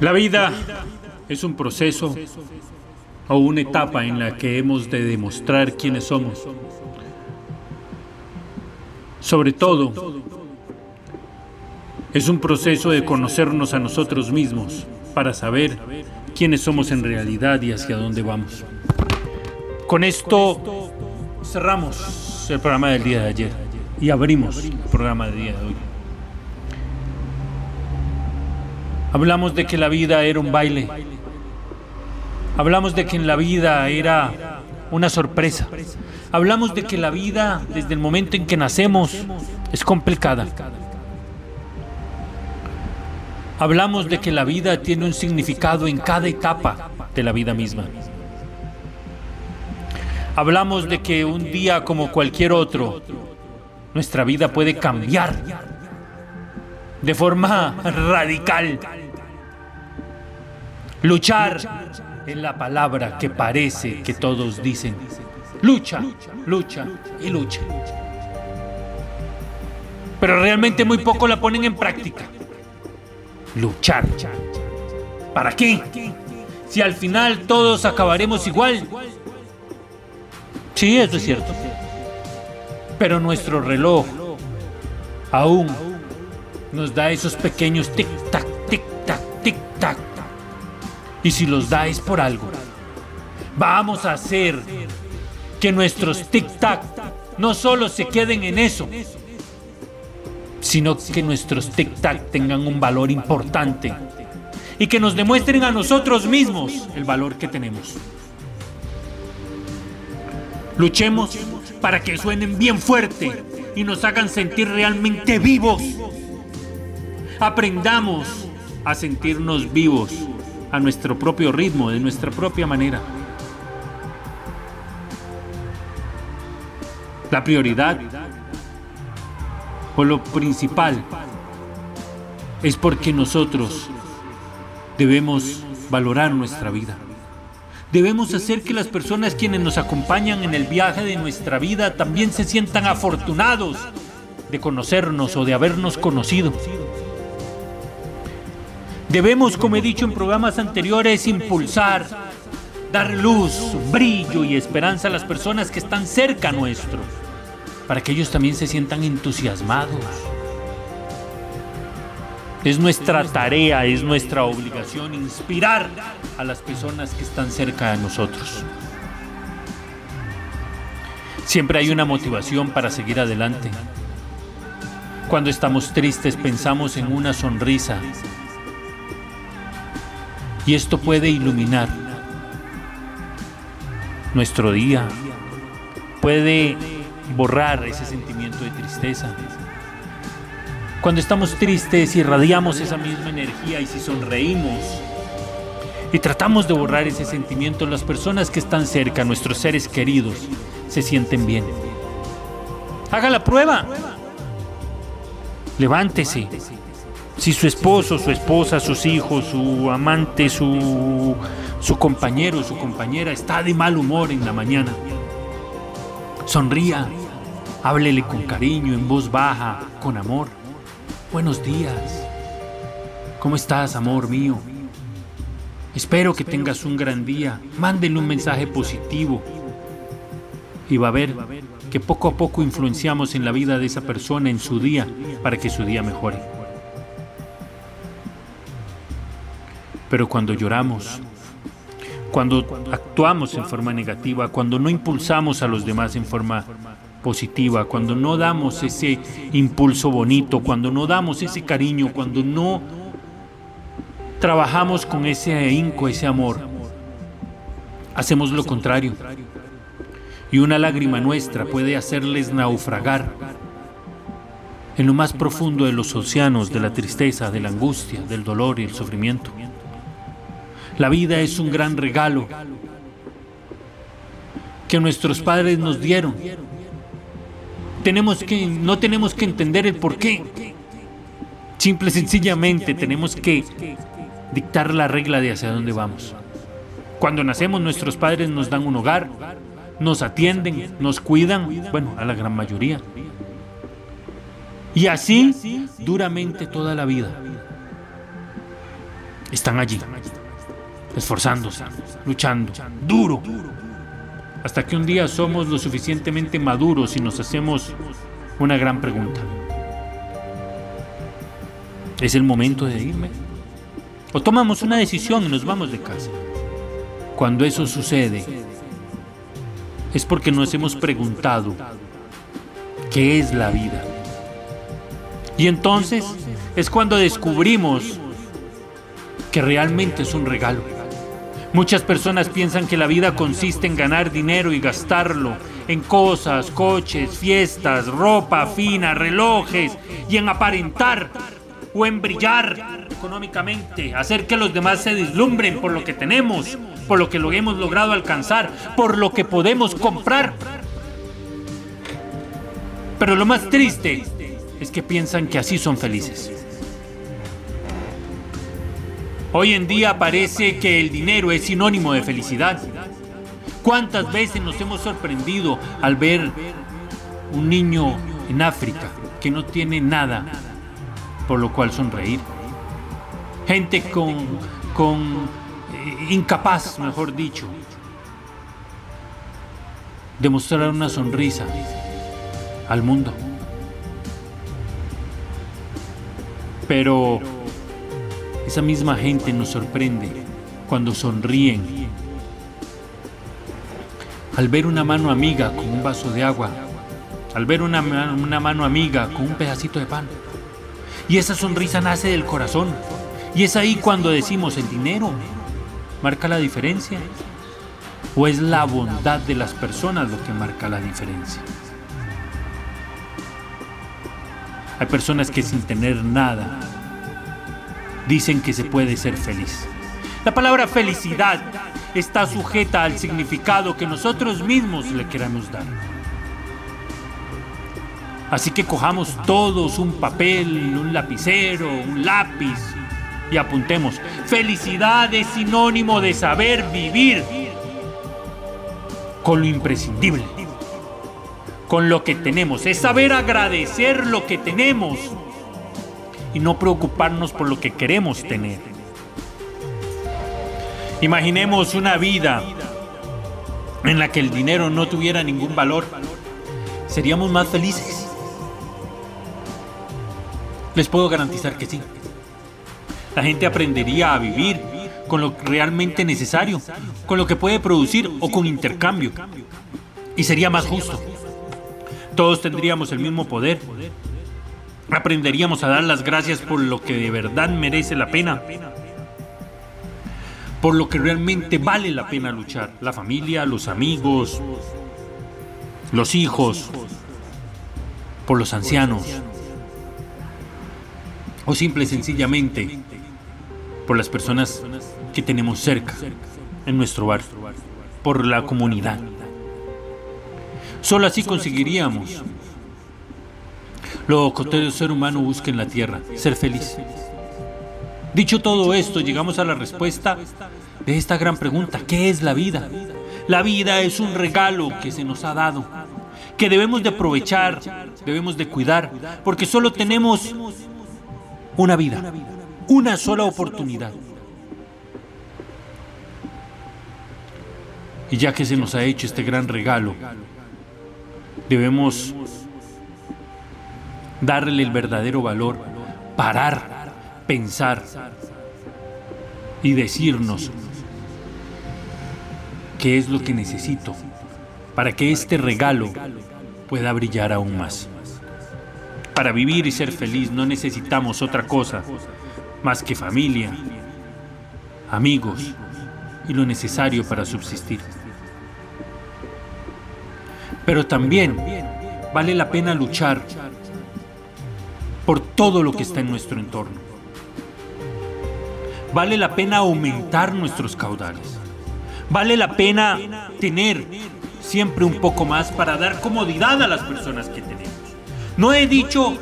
La vida es un proceso o una etapa en la que hemos de demostrar quiénes somos. Sobre todo, es un proceso de conocernos a nosotros mismos para saber quiénes somos en realidad y hacia dónde vamos. Con esto cerramos el programa del día de ayer y abrimos el programa del día de hoy. Hablamos de que la vida era un baile. Hablamos de que en la vida era una sorpresa. Hablamos de que la vida, desde el momento en que nacemos, es complicada. Hablamos de que la vida tiene un significado en cada etapa de la vida misma. Hablamos de que un día como cualquier otro, nuestra vida puede cambiar de forma radical. Luchar es la palabra que parece que todos dicen. Lucha, lucha y lucha. Pero realmente muy poco la ponen en práctica. Luchar. ¿Para qué? Si al final todos acabaremos igual. Sí, eso es cierto. Pero nuestro reloj aún nos da esos pequeños tic-tac, tic-tac, tic-tac. Y si los da es por algo. Vamos a hacer que nuestros tic-tac no solo se queden en eso, sino que nuestros tic-tac tengan un valor importante y que nos demuestren a nosotros mismos el valor que tenemos. Luchemos para que suenen bien fuerte y nos hagan sentir realmente vivos. Aprendamos a sentirnos vivos a nuestro propio ritmo, de nuestra propia manera. La prioridad o lo principal es porque nosotros debemos valorar nuestra vida. Debemos hacer que las personas quienes nos acompañan en el viaje de nuestra vida también se sientan afortunados de conocernos o de habernos conocido. Debemos, como he dicho en programas anteriores, impulsar, dar luz, brillo y esperanza a las personas que están cerca nuestro, para que ellos también se sientan entusiasmados. Es nuestra tarea, es nuestra obligación inspirar a las personas que están cerca de nosotros. Siempre hay una motivación para seguir adelante. Cuando estamos tristes pensamos en una sonrisa y esto puede iluminar nuestro día, puede borrar ese sentimiento de tristeza. Cuando estamos tristes irradiamos esa misma energía y si sonreímos y tratamos de borrar ese sentimiento, las personas que están cerca, nuestros seres queridos, se sienten bien. Haga la prueba. Levántese. Si su esposo, su esposa, sus hijos, su amante, su, su compañero, su compañera está de mal humor en la mañana, sonría, háblele con cariño, en voz baja, con amor. Buenos días. ¿Cómo estás, amor mío? Espero que tengas un gran día. Mándele un mensaje positivo. Y va a ver que poco a poco influenciamos en la vida de esa persona, en su día, para que su día mejore. Pero cuando lloramos, cuando actuamos en forma negativa, cuando no impulsamos a los demás en forma positiva, cuando no damos ese impulso bonito, cuando no damos ese cariño, cuando no trabajamos con ese ahínco, ese amor, hacemos lo contrario. Y una lágrima nuestra puede hacerles naufragar en lo más profundo de los océanos de la tristeza, de la angustia, del dolor y el sufrimiento. La vida es un gran regalo que nuestros padres nos dieron. Tenemos que, no tenemos que entender el por qué. Simple y sencillamente tenemos que dictar la regla de hacia dónde vamos. Cuando nacemos nuestros padres nos dan un hogar, nos atienden, nos cuidan, bueno, a la gran mayoría. Y así duramente toda la vida. Están allí, esforzándose, luchando, duro, hasta que un día somos lo suficientemente maduros y nos hacemos una gran pregunta. ¿Es el momento de irme? O tomamos una decisión y nos vamos de casa. Cuando eso sucede, es porque nos hemos preguntado, ¿qué es la vida? Y entonces es cuando descubrimos que realmente es un regalo. Muchas personas piensan que la vida consiste en ganar dinero y gastarlo en cosas, coches, fiestas, ropa fina, relojes y en aparentar o en brillar económicamente, hacer que los demás se deslumbren por lo que tenemos, por lo que lo hemos logrado alcanzar, por lo que podemos comprar. Pero lo más triste es que piensan que así son felices. Hoy en día parece que el dinero es sinónimo de felicidad. ¿Cuántas veces nos hemos sorprendido al ver un niño en África que no tiene nada por lo cual sonreír? Gente con, con eh, incapaz, mejor dicho, de mostrar una sonrisa al mundo. Pero esa misma gente nos sorprende cuando sonríen. Al ver una mano amiga con un vaso de agua, al ver una, una mano amiga con un pedacito de pan. Y esa sonrisa nace del corazón. Y es ahí cuando decimos el dinero marca la diferencia. ¿O es la bondad de las personas lo que marca la diferencia? Hay personas que sin tener nada dicen que se puede ser feliz. La palabra felicidad está sujeta al significado que nosotros mismos le queramos dar. Así que cojamos todos un papel, un lapicero, un lápiz y apuntemos. Felicidad es sinónimo de saber vivir con lo imprescindible, con lo que tenemos. Es saber agradecer lo que tenemos y no preocuparnos por lo que queremos tener. Imaginemos una vida en la que el dinero no tuviera ningún valor. ¿Seríamos más felices? Les puedo garantizar que sí. La gente aprendería a vivir con lo realmente necesario, con lo que puede producir o con intercambio. Y sería más justo. Todos tendríamos el mismo poder, aprenderíamos a dar las gracias por lo que de verdad merece la pena, por lo que realmente vale la pena luchar, la familia, los amigos, los hijos, por los ancianos, o simple y sencillamente por las personas que tenemos cerca en nuestro barrio, por la comunidad. Solo así conseguiríamos lo que todo ser humano busca en la tierra, ser feliz. Dicho todo esto, llegamos a la respuesta de esta gran pregunta, ¿qué es la vida? La vida es un regalo que se nos ha dado, que debemos de aprovechar, debemos de cuidar, porque solo tenemos una vida, una sola oportunidad. Y ya que se nos ha hecho este gran regalo, debemos darle el verdadero valor, parar, pensar y decirnos qué es lo que necesito para que este regalo pueda brillar aún más. Para vivir y ser feliz no necesitamos otra cosa más que familia, amigos y lo necesario para subsistir. Pero también vale la pena luchar por todo lo que está en nuestro entorno. Vale la pena aumentar nuestros caudales. Vale la pena tener siempre un poco más para dar comodidad a las personas que tenemos. No he dicho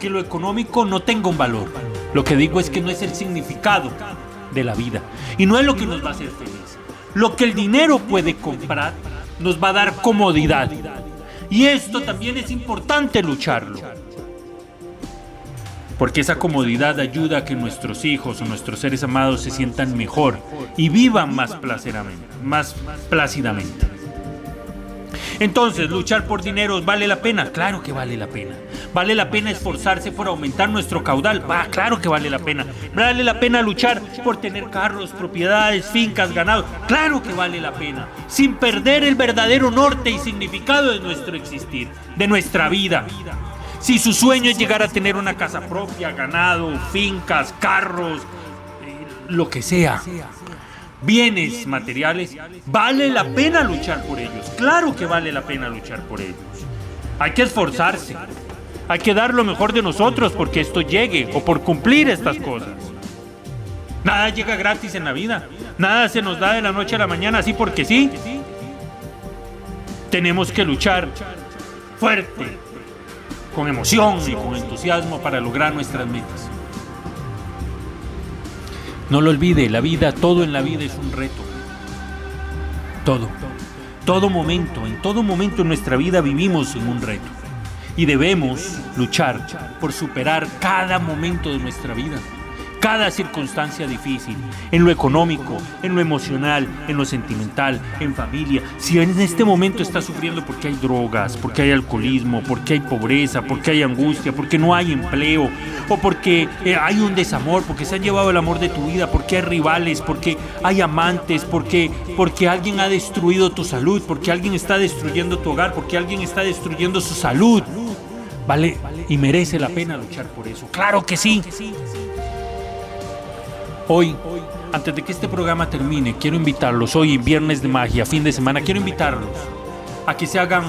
que lo económico no tenga un valor. Lo que digo es que no es el significado de la vida. Y no es lo que nos va a hacer feliz. Lo que el dinero puede comprar nos va a dar comodidad. Y esto también es importante lucharlo. Porque esa comodidad ayuda a que nuestros hijos o nuestros seres amados se sientan mejor y vivan más, más plácidamente. Entonces, luchar por dinero vale la pena. Claro que vale la pena. Vale la pena esforzarse por aumentar nuestro caudal. Va, claro que vale la pena. Vale la pena luchar por tener carros, propiedades, fincas, ganado. Claro que vale la pena. Sin perder el verdadero norte y significado de nuestro existir, de nuestra vida. Si su sueño es llegar a tener una casa propia, ganado, fincas, carros, eh, lo que sea bienes materiales, vale la pena luchar por ellos. Claro que vale la pena luchar por ellos. Hay que esforzarse. Hay que dar lo mejor de nosotros porque esto llegue o por cumplir estas cosas. Nada llega gratis en la vida. Nada se nos da de la noche a la mañana así porque sí. Tenemos que luchar fuerte, con emoción y con entusiasmo para lograr nuestras metas. No lo olvide, la vida, todo en la vida es un reto. Todo. Todo momento, en todo momento en nuestra vida vivimos en un reto. Y debemos luchar por superar cada momento de nuestra vida cada circunstancia difícil, en lo económico, en lo emocional, en lo sentimental, en familia. Si en este momento estás sufriendo porque hay drogas, porque hay alcoholismo, porque hay pobreza, porque hay angustia, porque no hay empleo, o porque eh, hay un desamor, porque se han llevado el amor de tu vida, porque hay rivales, porque hay amantes, porque, porque alguien ha destruido tu salud, porque alguien está destruyendo tu hogar, porque alguien está destruyendo su salud. Vale, y merece la pena luchar por eso. Claro que sí. Hoy, antes de que este programa termine, quiero invitarlos, hoy viernes de magia, fin de semana, quiero invitarlos a que se hagan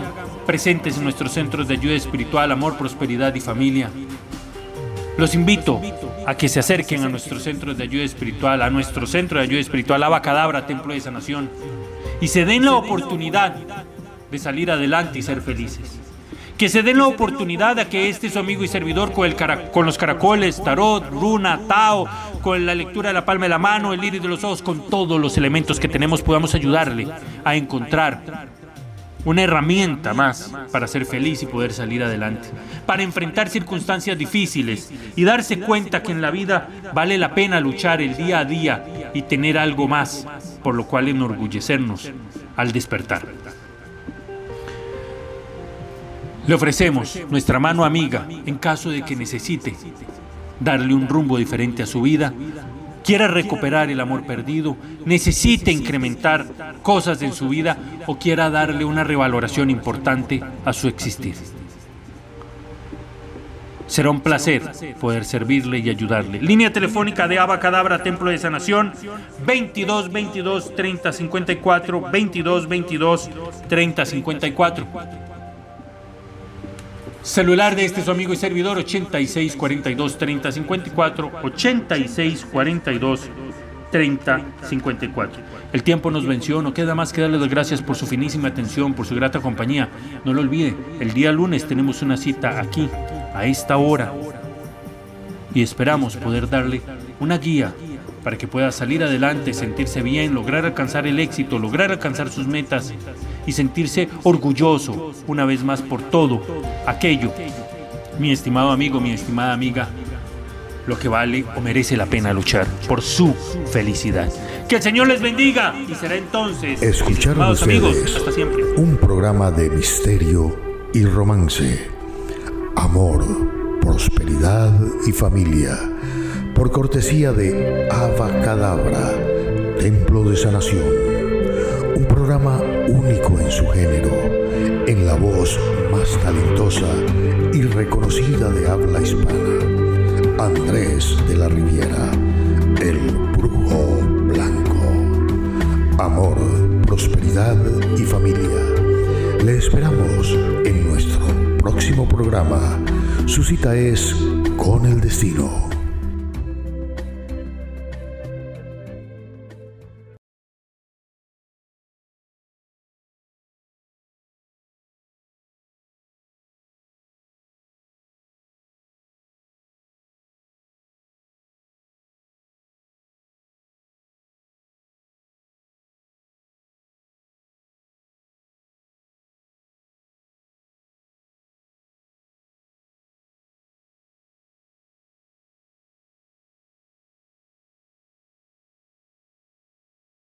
presentes en nuestros centros de ayuda espiritual, amor, prosperidad y familia. Los invito a que se acerquen a nuestros centros de ayuda espiritual, a nuestro centro de ayuda espiritual, Abacadabra, Templo de Sanación, y se den la oportunidad de salir adelante y ser felices que se den la oportunidad a que este su amigo y servidor con, el con los caracoles, tarot, runa, tao, con la lectura de la palma de la mano, el iris de los ojos, con todos los elementos que tenemos, podamos ayudarle a encontrar una herramienta más para ser feliz y poder salir adelante, para enfrentar circunstancias difíciles y darse cuenta que en la vida vale la pena luchar el día a día y tener algo más, por lo cual enorgullecernos al despertar. Le ofrecemos nuestra mano amiga en caso de que necesite darle un rumbo diferente a su vida, quiera recuperar el amor perdido, necesite incrementar cosas en su vida o quiera darle una revaloración importante a su existir. Será un placer poder servirle y ayudarle. Línea telefónica de Abacadabra, Templo de Sanación, 22 22 30 54, 22 22 30 54. Celular de este su amigo y servidor 86 42 30 54 86 42 30 54. El tiempo nos venció, no queda más que darle las gracias por su finísima atención, por su grata compañía. No lo olvide, el día lunes tenemos una cita aquí, a esta hora. Y esperamos poder darle una guía para que pueda salir adelante, sentirse bien, lograr alcanzar el éxito, lograr alcanzar sus metas y sentirse orgulloso una vez más por todo aquello, mi estimado amigo, mi estimada amiga, lo que vale o merece la pena luchar por su felicidad. Que el Señor les bendiga y será entonces, escucharon ustedes amigos, hasta siempre. un programa de misterio y romance, amor, prosperidad y familia por cortesía de Ava Cadabra, Templo de Sanación, programa único en su género, en la voz más talentosa y reconocida de habla hispana, Andrés de la Riviera, el brujo blanco. Amor, prosperidad y familia. Le esperamos en nuestro próximo programa. Su cita es con el destino.